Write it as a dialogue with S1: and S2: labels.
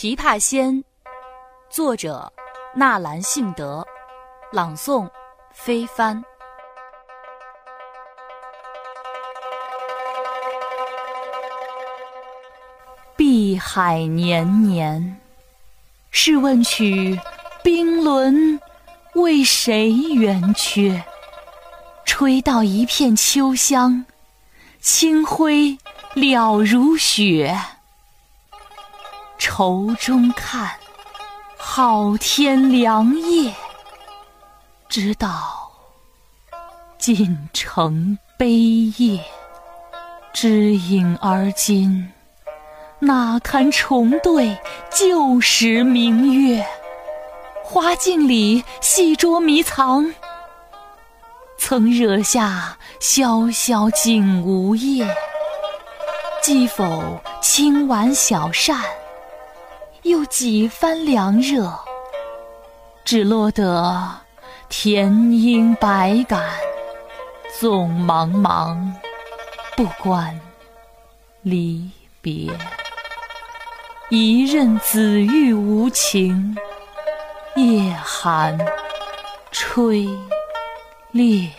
S1: 琵琶仙，作者纳兰性德，朗诵飞帆。碧海年年，试问取冰轮为谁圆缺？吹到一片秋香，清辉了如雪。愁中看，好天良夜，知道尽成悲夜。知影而今，哪堪重对旧时明月？花镜里戏捉迷藏，曾惹下潇潇景无叶。记否轻挽小扇？又几番凉热，只落得田英百感，纵茫茫，不关离别。一任紫玉无情，夜寒吹裂。